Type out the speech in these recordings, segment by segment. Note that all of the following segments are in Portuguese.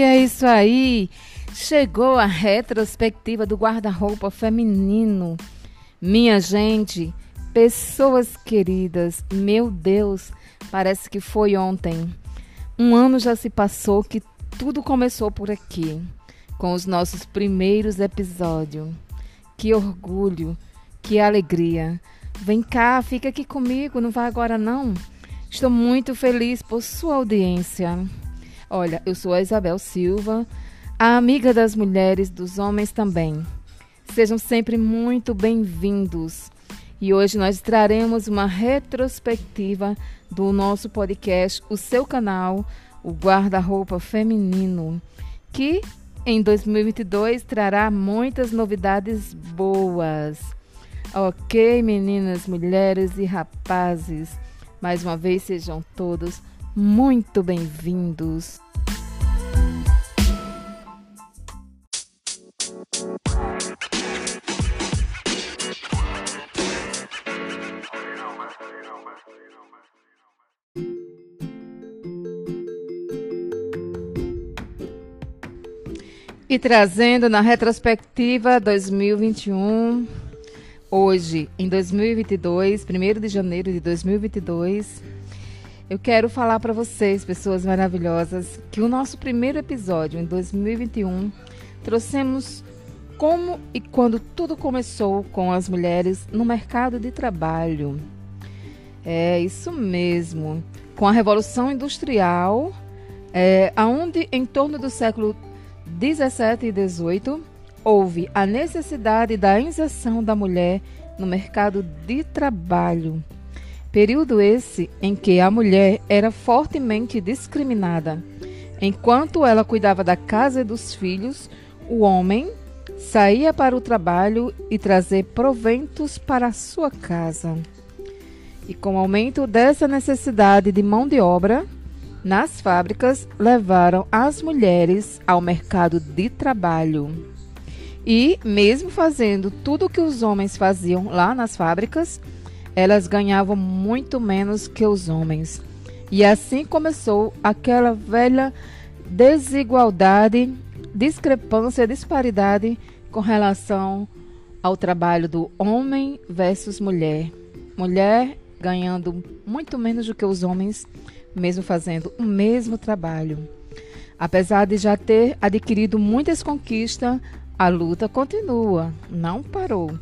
isso aí! Chegou a retrospectiva do guarda-roupa feminino. Minha gente, pessoas queridas, meu Deus, parece que foi ontem. Um ano já se passou que tudo começou por aqui, com os nossos primeiros episódios. Que orgulho, que alegria. Vem cá, fica aqui comigo, não vai agora não. Estou muito feliz por sua audiência. Olha, eu sou a Isabel Silva, a amiga das mulheres, dos homens também. Sejam sempre muito bem-vindos. E hoje nós traremos uma retrospectiva do nosso podcast, o seu canal, o Guarda-Roupa Feminino, que em 2022 trará muitas novidades boas. Ok, meninas, mulheres e rapazes. Mais uma vez, sejam todos muito bem-vindos. E trazendo na retrospectiva 2021 hoje, em 2022, 1 de janeiro de 2022, eu quero falar para vocês, pessoas maravilhosas, que o nosso primeiro episódio em 2021 trouxemos como e quando tudo começou com as mulheres no mercado de trabalho. É isso mesmo, com a Revolução Industrial, é, onde em torno do século 17 e 18 houve a necessidade da inserção da mulher no mercado de trabalho. Período esse em que a mulher era fortemente discriminada. Enquanto ela cuidava da casa e dos filhos, o homem saía para o trabalho e trazer proventos para a sua casa. E com o aumento dessa necessidade de mão de obra, nas fábricas levaram as mulheres ao mercado de trabalho. E, mesmo fazendo tudo o que os homens faziam lá nas fábricas, elas ganhavam muito menos que os homens. E assim começou aquela velha desigualdade, discrepância, disparidade com relação ao trabalho do homem versus mulher. Mulher ganhando muito menos do que os homens, mesmo fazendo o mesmo trabalho. Apesar de já ter adquirido muitas conquistas, a luta continua, não parou.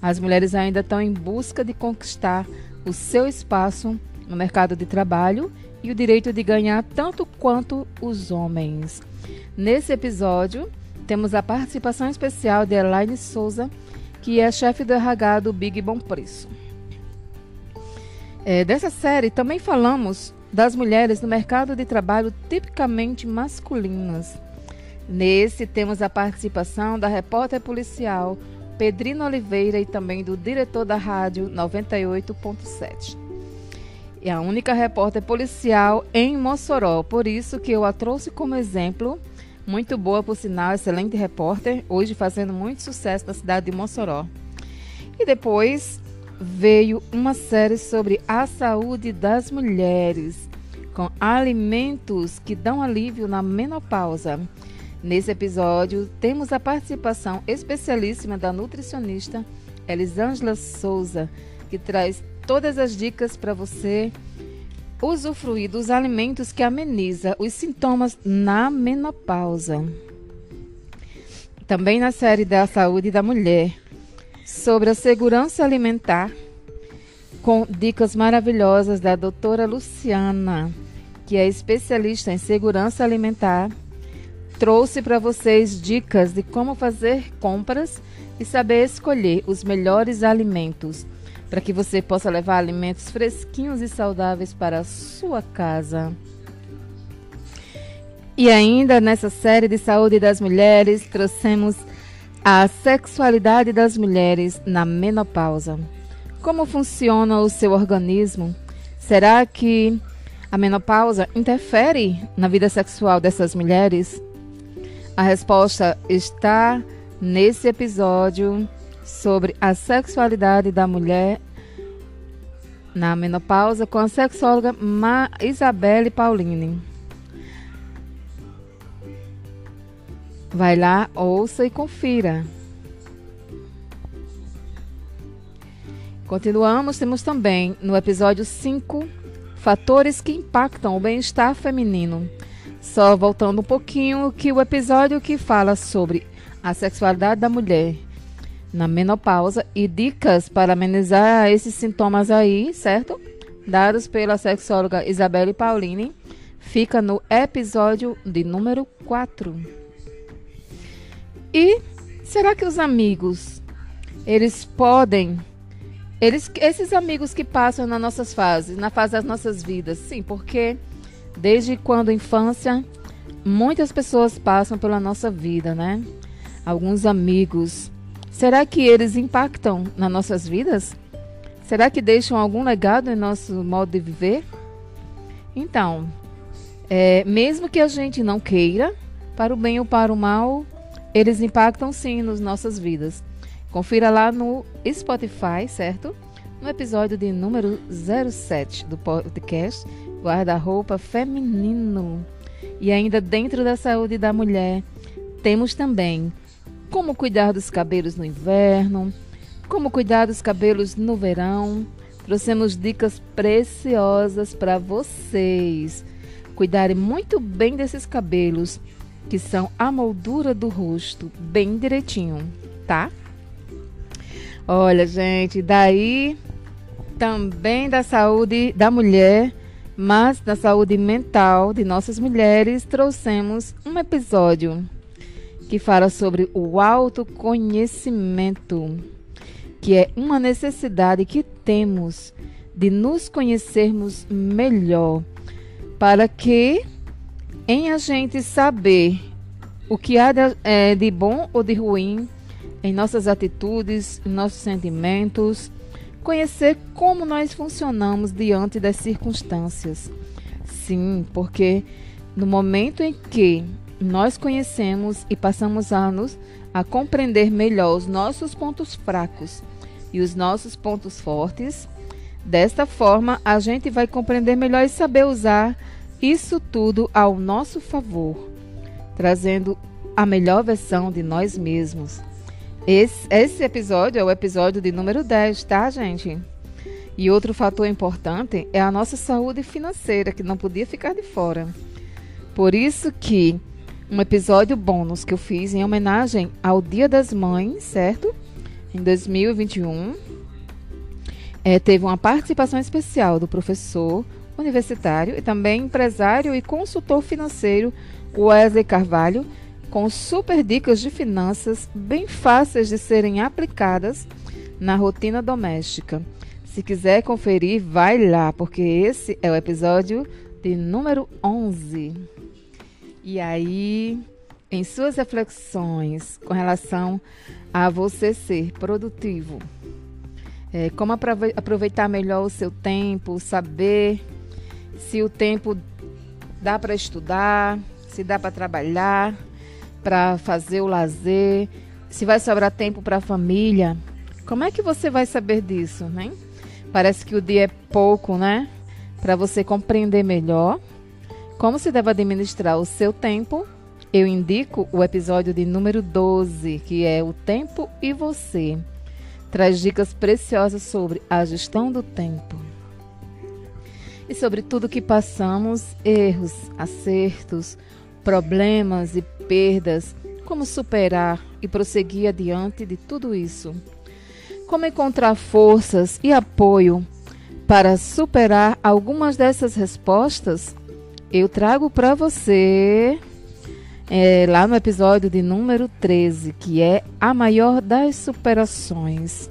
As mulheres ainda estão em busca de conquistar o seu espaço no mercado de trabalho e o direito de ganhar tanto quanto os homens. Nesse episódio, temos a participação especial de Elaine Souza, que é chefe do RH do Big Bom Preço. É, dessa série também falamos das mulheres no mercado de trabalho tipicamente masculinas. Nesse, temos a participação da repórter policial Pedrina Oliveira e também do diretor da rádio 98.7. É a única repórter policial em Mossoró, por isso que eu a trouxe como exemplo. Muito boa, por sinal, excelente repórter, hoje fazendo muito sucesso na cidade de Mossoró. E depois veio uma série sobre a saúde das mulheres, com alimentos que dão alívio na menopausa. Nesse episódio, temos a participação especialíssima da nutricionista Elisângela Souza, que traz todas as dicas para você usufruir dos alimentos que ameniza os sintomas na menopausa. Também na série da saúde da mulher, sobre a segurança alimentar, com dicas maravilhosas da doutora Luciana, que é especialista em segurança alimentar trouxe para vocês dicas de como fazer compras e saber escolher os melhores alimentos para que você possa levar alimentos fresquinhos e saudáveis para a sua casa. E ainda nessa série de saúde das mulheres, trouxemos a sexualidade das mulheres na menopausa. Como funciona o seu organismo? Será que a menopausa interfere na vida sexual dessas mulheres? A resposta está nesse episódio sobre a sexualidade da mulher na menopausa com a sexóloga Ma Isabelle Pauline. Vai lá, ouça e confira. Continuamos, temos também no episódio 5 fatores que impactam o bem-estar feminino. Só voltando um pouquinho que o episódio que fala sobre a sexualidade da mulher na menopausa e dicas para amenizar esses sintomas aí, certo? Dados pela sexóloga Isabelle Pauline, fica no episódio de número 4. E será que os amigos eles podem eles, esses amigos que passam nas nossas fases, na fase das nossas vidas, sim, porque desde quando infância, muitas pessoas passam pela nossa vida, né? Alguns amigos. Será que eles impactam nas nossas vidas? Será que deixam algum legado em nosso modo de viver? Então, é, mesmo que a gente não queira, para o bem ou para o mal, eles impactam sim nas nossas vidas. Confira lá no Spotify, certo? No episódio de número 07 do podcast Guarda-roupa Feminino. E ainda dentro da saúde da mulher, temos também como cuidar dos cabelos no inverno, como cuidar dos cabelos no verão. Trouxemos dicas preciosas para vocês cuidarem muito bem desses cabelos, que são a moldura do rosto, bem direitinho, tá? Olha, gente, daí também da saúde da mulher, mas da saúde mental de nossas mulheres, trouxemos um episódio que fala sobre o autoconhecimento, que é uma necessidade que temos de nos conhecermos melhor, para que em a gente saber o que há de, é, de bom ou de ruim em nossas atitudes, em nossos sentimentos, conhecer como nós funcionamos diante das circunstâncias. Sim, porque no momento em que nós conhecemos e passamos anos a compreender melhor os nossos pontos fracos e os nossos pontos fortes, desta forma a gente vai compreender melhor e saber usar isso tudo ao nosso favor, trazendo a melhor versão de nós mesmos. Esse, esse episódio é o episódio de número 10, tá, gente? E outro fator importante é a nossa saúde financeira, que não podia ficar de fora. Por isso que um episódio bônus que eu fiz em homenagem ao Dia das Mães, certo? Em 2021, é, teve uma participação especial do professor universitário e também empresário e consultor financeiro Wesley Carvalho, com super dicas de finanças bem fáceis de serem aplicadas na rotina doméstica. Se quiser conferir, vai lá, porque esse é o episódio de número 11. E aí, em suas reflexões com relação a você ser produtivo, é, como aproveitar melhor o seu tempo, saber se o tempo dá para estudar, se dá para trabalhar, para fazer o lazer, se vai sobrar tempo para a família. Como é que você vai saber disso, né? Parece que o dia é pouco, né? Para você compreender melhor como se deve administrar o seu tempo, eu indico o episódio de número 12, que é O Tempo e Você. Traz dicas preciosas sobre a gestão do tempo. E sobre tudo que passamos, erros, acertos, problemas e perdas, como superar e prosseguir adiante de tudo isso. Como encontrar forças e apoio para superar algumas dessas respostas, eu trago para você é, lá no episódio de número 13, que é a maior das superações.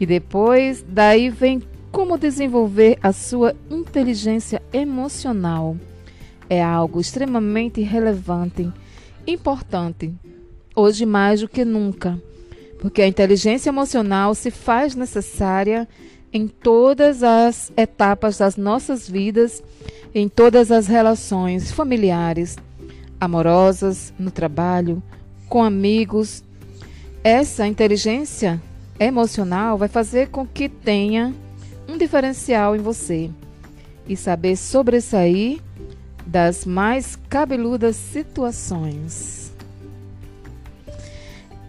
E depois, daí vem como desenvolver a sua inteligência emocional é algo extremamente relevante, importante, hoje mais do que nunca, porque a inteligência emocional se faz necessária em todas as etapas das nossas vidas, em todas as relações familiares, amorosas, no trabalho, com amigos. Essa inteligência emocional vai fazer com que tenha um diferencial em você e saber sobressair das mais cabeludas situações.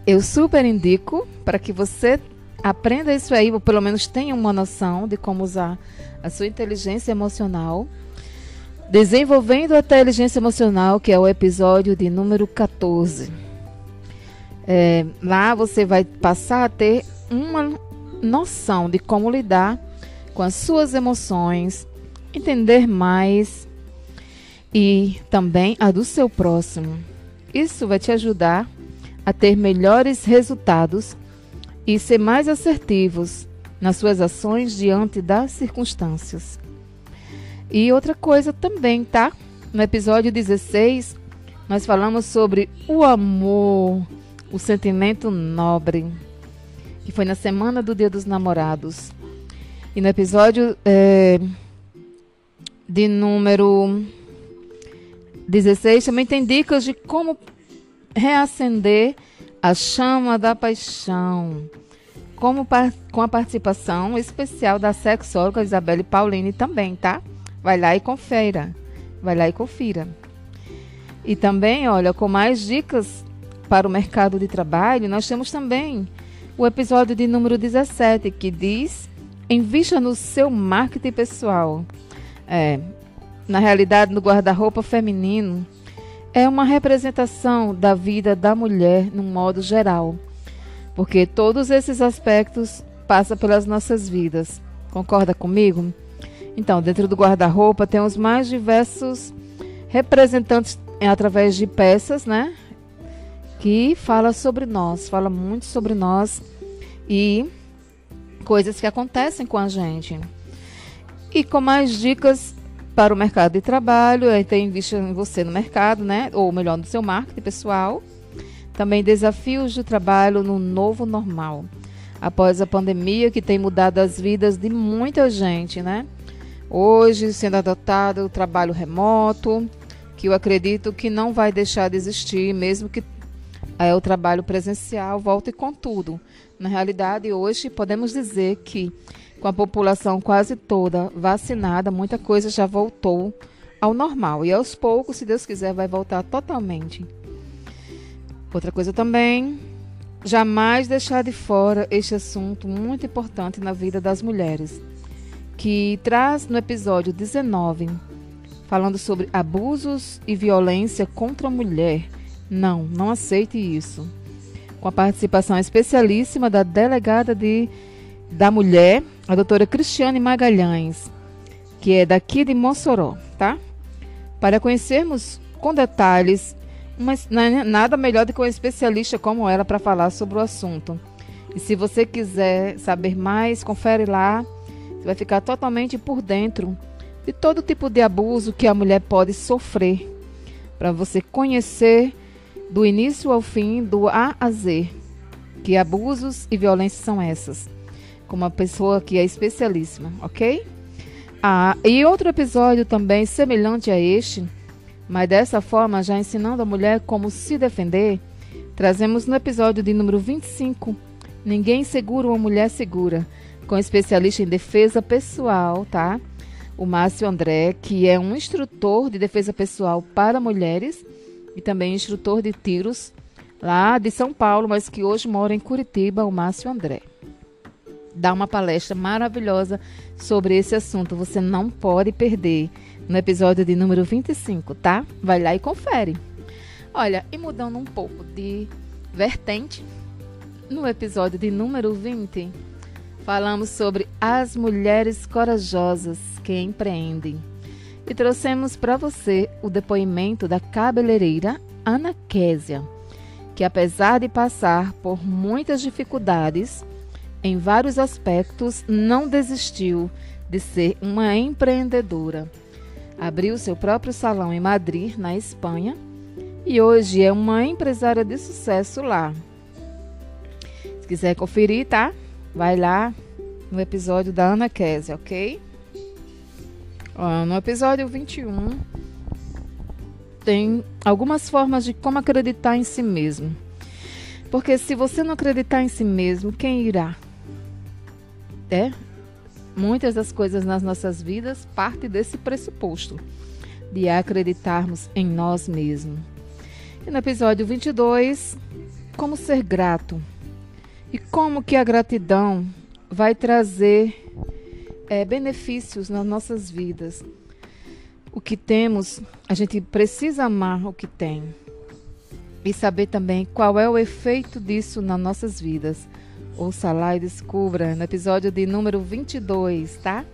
eu super indico para que você aprenda isso aí, ou pelo menos tenha uma noção de como usar a sua inteligência emocional. Desenvolvendo a inteligência emocional, que é o episódio de número 14. É, lá você vai passar a ter uma noção de como lidar com as suas emoções, entender mais e também a do seu próximo. Isso vai te ajudar a ter melhores resultados e ser mais assertivos nas suas ações diante das circunstâncias. E outra coisa também, tá? No episódio 16, nós falamos sobre o amor, o sentimento nobre, que foi na semana do Dia dos Namorados. E no episódio é, de número 16 também tem dicas de como reacender a chama da paixão. Como com a participação especial da sexóloga Isabelle Pauline também, tá? Vai lá e confira. Vai lá e confira. E também, olha, com mais dicas para o mercado de trabalho, nós temos também o episódio de número 17, que diz: Invista no seu marketing pessoal. É, na realidade, no guarda-roupa feminino, é uma representação da vida da mulher no modo geral, porque todos esses aspectos passam pelas nossas vidas. Concorda comigo? Então, dentro do guarda-roupa tem os mais diversos representantes através de peças, né? Que fala sobre nós, fala muito sobre nós e coisas que acontecem com a gente. E com mais dicas para o mercado de trabalho, aí tem vista em você no mercado, né? Ou melhor, no seu marketing pessoal. Também desafios de trabalho no novo normal. Após a pandemia que tem mudado as vidas de muita gente, né? Hoje sendo adotado o trabalho remoto, que eu acredito que não vai deixar de existir, mesmo que é, o trabalho presencial volte com tudo. Na realidade, hoje podemos dizer que com a população quase toda vacinada, muita coisa já voltou ao normal. E aos poucos, se Deus quiser, vai voltar totalmente. Outra coisa também, jamais deixar de fora este assunto muito importante na vida das mulheres, que traz no episódio 19, falando sobre abusos e violência contra a mulher. Não, não aceite isso. Com a participação especialíssima da delegada de da mulher, a doutora Cristiane Magalhães, que é daqui de Mossoró, tá? Para conhecermos com detalhes, mas é nada melhor do que um especialista como ela para falar sobre o assunto. E se você quiser saber mais, confere lá. Você vai ficar totalmente por dentro de todo tipo de abuso que a mulher pode sofrer. Para você conhecer do início ao fim, do A a Z, que abusos e violências são essas com uma pessoa que é especialíssima, ok? Ah, e outro episódio também semelhante a este, mas dessa forma já ensinando a mulher como se defender, trazemos no episódio de número 25, Ninguém Segura uma Mulher Segura, com especialista em defesa pessoal, tá? O Márcio André, que é um instrutor de defesa pessoal para mulheres e também instrutor de tiros lá de São Paulo, mas que hoje mora em Curitiba, o Márcio André dá uma palestra maravilhosa sobre esse assunto. Você não pode perder no episódio de número 25, tá? Vai lá e confere. Olha, e mudando um pouco de vertente, no episódio de número 20, falamos sobre as mulheres corajosas que empreendem. E trouxemos para você o depoimento da cabeleireira Ana Késia, que apesar de passar por muitas dificuldades, em vários aspectos, não desistiu de ser uma empreendedora. Abriu seu próprio salão em Madrid, na Espanha, e hoje é uma empresária de sucesso lá. Se quiser conferir, tá? Vai lá no episódio da Ana Kézia, ok? no episódio 21, tem algumas formas de como acreditar em si mesmo. Porque se você não acreditar em si mesmo, quem irá? É, muitas das coisas nas nossas vidas parte desse pressuposto de acreditarmos em nós mesmos. E no episódio 22, como ser grato e como que a gratidão vai trazer é, benefícios nas nossas vidas. O que temos, a gente precisa amar o que tem e saber também qual é o efeito disso nas nossas vidas. Ouça lá e descubra no episódio de número 22, tá?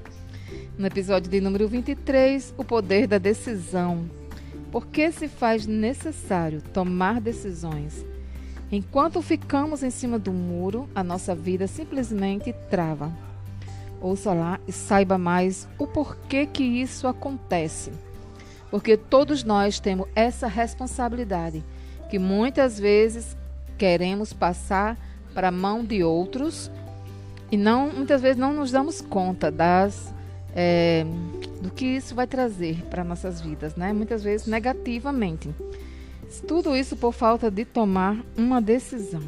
No episódio de número 23, o poder da decisão. Por que se faz necessário tomar decisões? Enquanto ficamos em cima do muro, a nossa vida simplesmente trava. Ouça lá e saiba mais o porquê que isso acontece. Porque todos nós temos essa responsabilidade que muitas vezes queremos passar para a mão de outros e não muitas vezes não nos damos conta das é, do que isso vai trazer para nossas vidas, né? Muitas vezes negativamente. Tudo isso por falta de tomar uma decisão.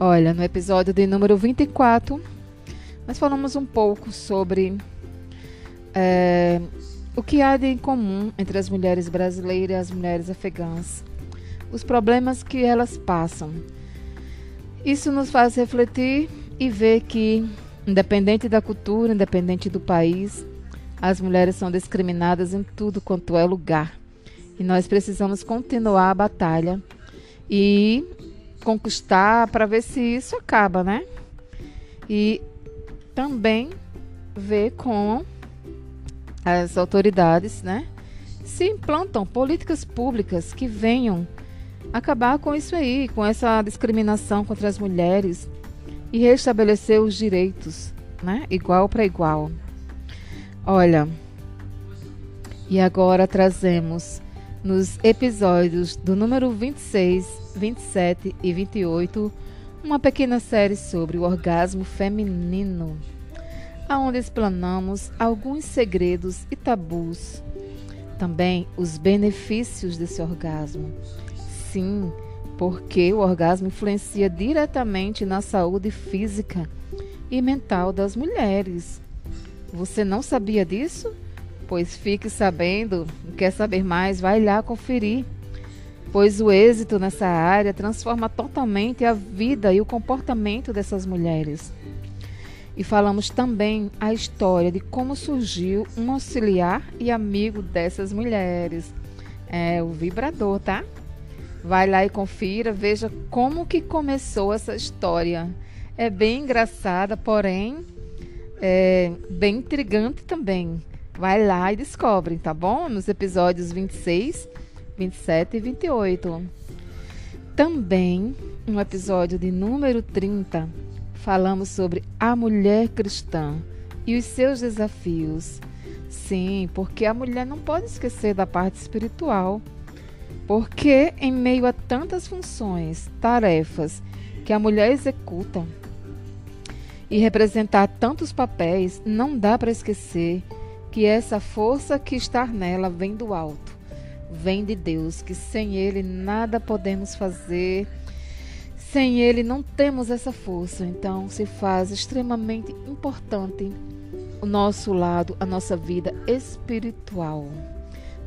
Olha, no episódio de número 24, nós falamos um pouco sobre é, o que há de em comum entre as mulheres brasileiras e as mulheres afegãs, os problemas que elas passam. Isso nos faz refletir e ver que Independente da cultura, independente do país, as mulheres são discriminadas em tudo quanto é lugar. E nós precisamos continuar a batalha e conquistar para ver se isso acaba, né? E também ver com as autoridades, né? Se implantam políticas públicas que venham acabar com isso aí, com essa discriminação contra as mulheres, e restabelecer os direitos, né? Igual para igual. Olha, e agora trazemos nos episódios do número 26, 27 e 28 uma pequena série sobre o orgasmo feminino, aonde explanamos alguns segredos e tabus, também os benefícios desse orgasmo. Sim, porque o orgasmo influencia diretamente na saúde física e mental das mulheres. Você não sabia disso? Pois fique sabendo. Quer saber mais? Vai lá conferir. Pois o êxito nessa área transforma totalmente a vida e o comportamento dessas mulheres. E falamos também a história de como surgiu um auxiliar e amigo dessas mulheres. É o vibrador, tá? Vai lá e confira, veja como que começou essa história. É bem engraçada, porém é bem intrigante também. Vai lá e descobre, tá bom? Nos episódios 26, 27 e 28. Também, no episódio de número 30, falamos sobre a mulher cristã e os seus desafios. Sim, porque a mulher não pode esquecer da parte espiritual. Porque, em meio a tantas funções, tarefas que a mulher executa e representar tantos papéis, não dá para esquecer que essa força que está nela vem do alto, vem de Deus, que sem Ele nada podemos fazer, sem Ele não temos essa força. Então, se faz extremamente importante o nosso lado, a nossa vida espiritual.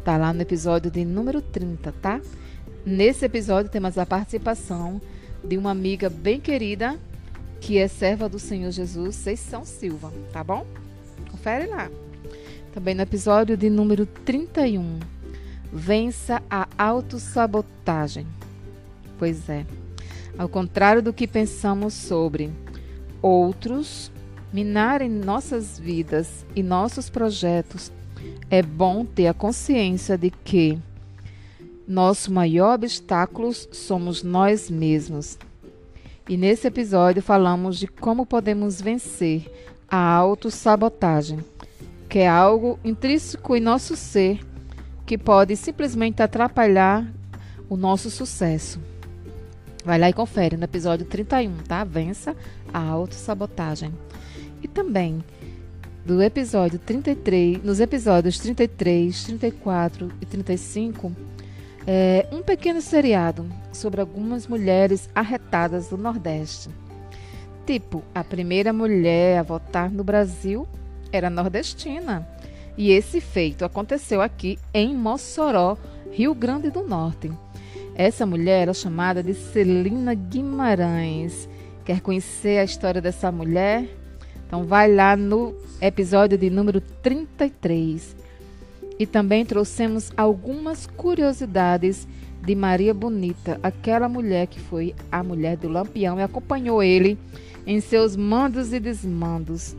Tá lá no episódio de número 30, tá? Nesse episódio temos a participação de uma amiga bem querida que é serva do Senhor Jesus, Seição Silva, tá bom? Confere lá. Também no episódio de número 31, vença a autossabotagem. Pois é. Ao contrário do que pensamos sobre outros minarem nossas vidas e nossos projetos é bom ter a consciência de que nosso maior obstáculo somos nós mesmos. E nesse episódio falamos de como podemos vencer a autossabotagem, que é algo intrínseco em nosso ser que pode simplesmente atrapalhar o nosso sucesso. Vai lá e confere no episódio 31, tá? Vença a autossabotagem. E também do episódio 33, nos episódios 33, 34 e 35, é, um pequeno seriado sobre algumas mulheres arretadas do Nordeste. Tipo, a primeira mulher a votar no Brasil era nordestina. E esse feito aconteceu aqui em Mossoró, Rio Grande do Norte. Essa mulher era chamada de Celina Guimarães. Quer conhecer a história dessa mulher? Então vai lá no episódio de número 33. E também trouxemos algumas curiosidades de Maria Bonita, aquela mulher que foi a mulher do Lampião e acompanhou ele em seus mandos e desmandos.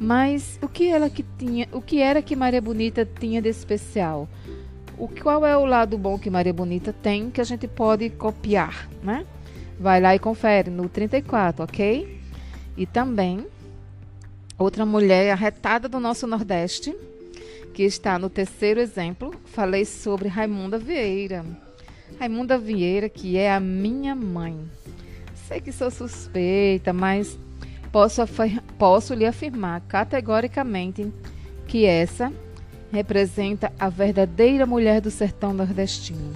Mas o que ela que tinha, o que era que Maria Bonita tinha de especial? O qual é o lado bom que Maria Bonita tem que a gente pode copiar, né? Vai lá e confere no 34, OK? E também outra mulher arretada do nosso Nordeste, que está no terceiro exemplo, falei sobre Raimunda Vieira. Raimunda Vieira, que é a minha mãe. Sei que sou suspeita, mas posso, posso lhe afirmar categoricamente que essa representa a verdadeira mulher do sertão nordestino,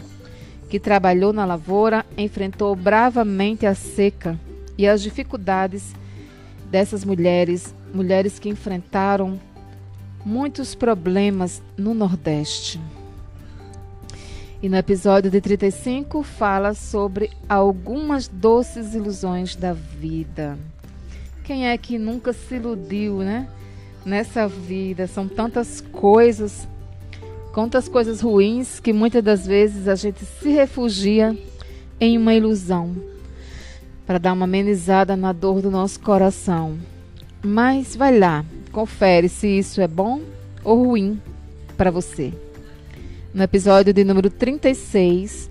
que trabalhou na lavoura, enfrentou bravamente a seca e as dificuldades dessas mulheres, mulheres que enfrentaram muitos problemas no Nordeste. E no episódio de 35 fala sobre algumas doces ilusões da vida. Quem é que nunca se iludiu, né? Nessa vida são tantas coisas, quantas coisas ruins que muitas das vezes a gente se refugia em uma ilusão para dar uma amenizada na dor do nosso coração. Mas vai lá, confere se isso é bom ou ruim para você. No episódio de número 36,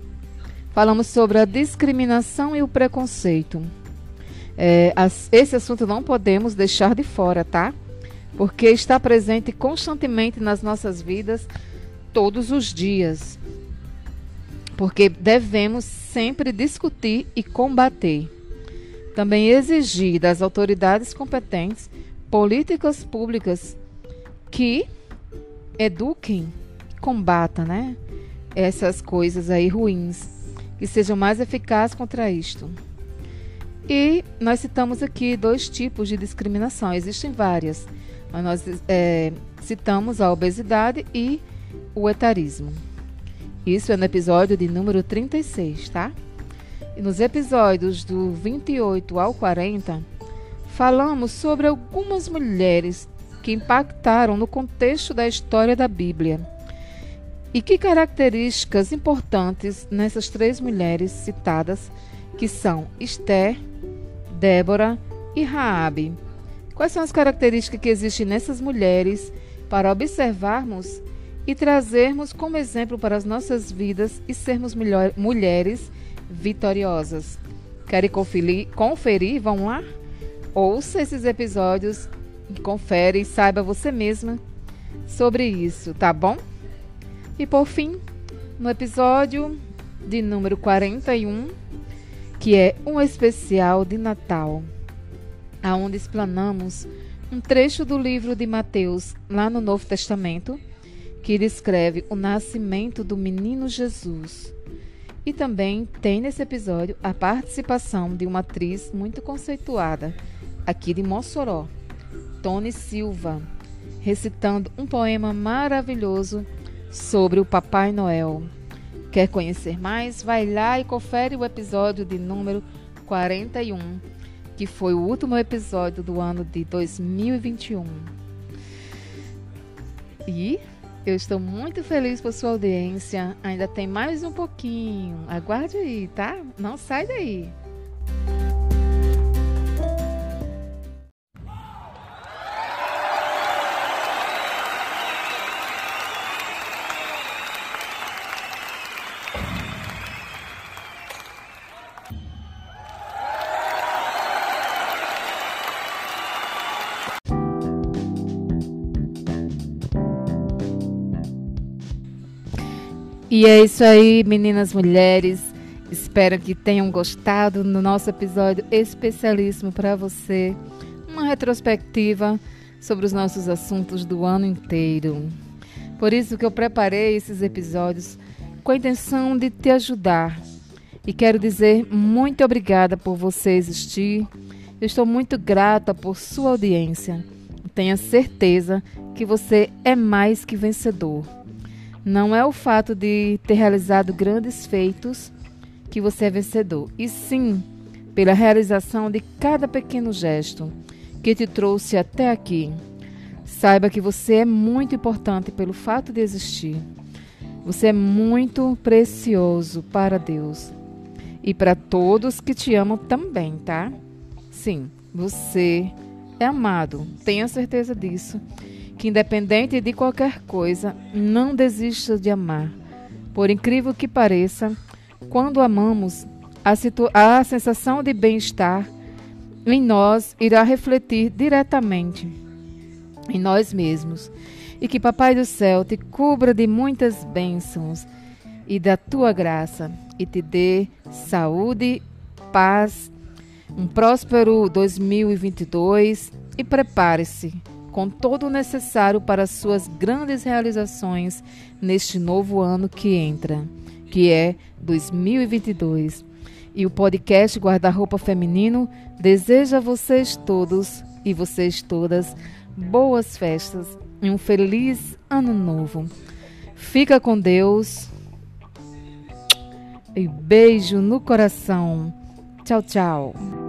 falamos sobre a discriminação e o preconceito. É, esse assunto não podemos deixar de fora, tá? Porque está presente constantemente nas nossas vidas todos os dias. Porque devemos sempre discutir e combater. Também exigir das autoridades competentes políticas públicas que eduquem combata, né? Essas coisas aí ruins, que sejam mais eficazes contra isto. E nós citamos aqui dois tipos de discriminação, existem várias, mas nós é, citamos a obesidade e o etarismo. Isso é no episódio de número 36, tá? E nos episódios do 28 ao 40, falamos sobre algumas mulheres que impactaram no contexto da história da Bíblia e que características importantes nessas três mulheres citadas, que são Esther, Débora e Raabe? Quais são as características que existem nessas mulheres para observarmos e trazermos como exemplo para as nossas vidas e sermos mulheres vitoriosas? Querem conferir, conferir? Vão lá? Ouça esses episódios, confere e saiba você mesma sobre isso, tá bom? E por fim, no episódio de número 41, que é um especial de Natal, aonde explanamos um trecho do livro de Mateus, lá no Novo Testamento, que descreve o nascimento do menino Jesus. E também tem nesse episódio a participação de uma atriz muito conceituada, aqui de Mossoró, Tony Silva, recitando um poema maravilhoso sobre o Papai Noel. Quer conhecer mais? Vai lá e confere o episódio de número 41, que foi o último episódio do ano de 2021. E eu estou muito feliz por sua audiência. Ainda tem mais um pouquinho. Aguarde aí, tá? Não sai daí. E é isso aí, meninas, mulheres. Espero que tenham gostado do nosso episódio especialíssimo para você. Uma retrospectiva sobre os nossos assuntos do ano inteiro. Por isso que eu preparei esses episódios com a intenção de te ajudar. E quero dizer muito obrigada por você existir. Eu estou muito grata por sua audiência. Tenha certeza que você é mais que vencedor. Não é o fato de ter realizado grandes feitos que você é vencedor, e sim pela realização de cada pequeno gesto que te trouxe até aqui. Saiba que você é muito importante pelo fato de existir. Você é muito precioso para Deus e para todos que te amam também, tá? Sim, você é amado, tenha certeza disso. Que independente de qualquer coisa, não desista de amar. Por incrível que pareça, quando amamos, a, a sensação de bem-estar em nós irá refletir diretamente em nós mesmos. E que Papai do Céu te cubra de muitas bênçãos e da tua graça e te dê saúde, paz, um próspero 2022 e prepare-se com todo o necessário para suas grandes realizações neste novo ano que entra, que é 2022. E o podcast Guarda-Roupa Feminino deseja a vocês todos e vocês todas boas festas e um feliz ano novo. Fica com Deus. E beijo no coração. Tchau, tchau.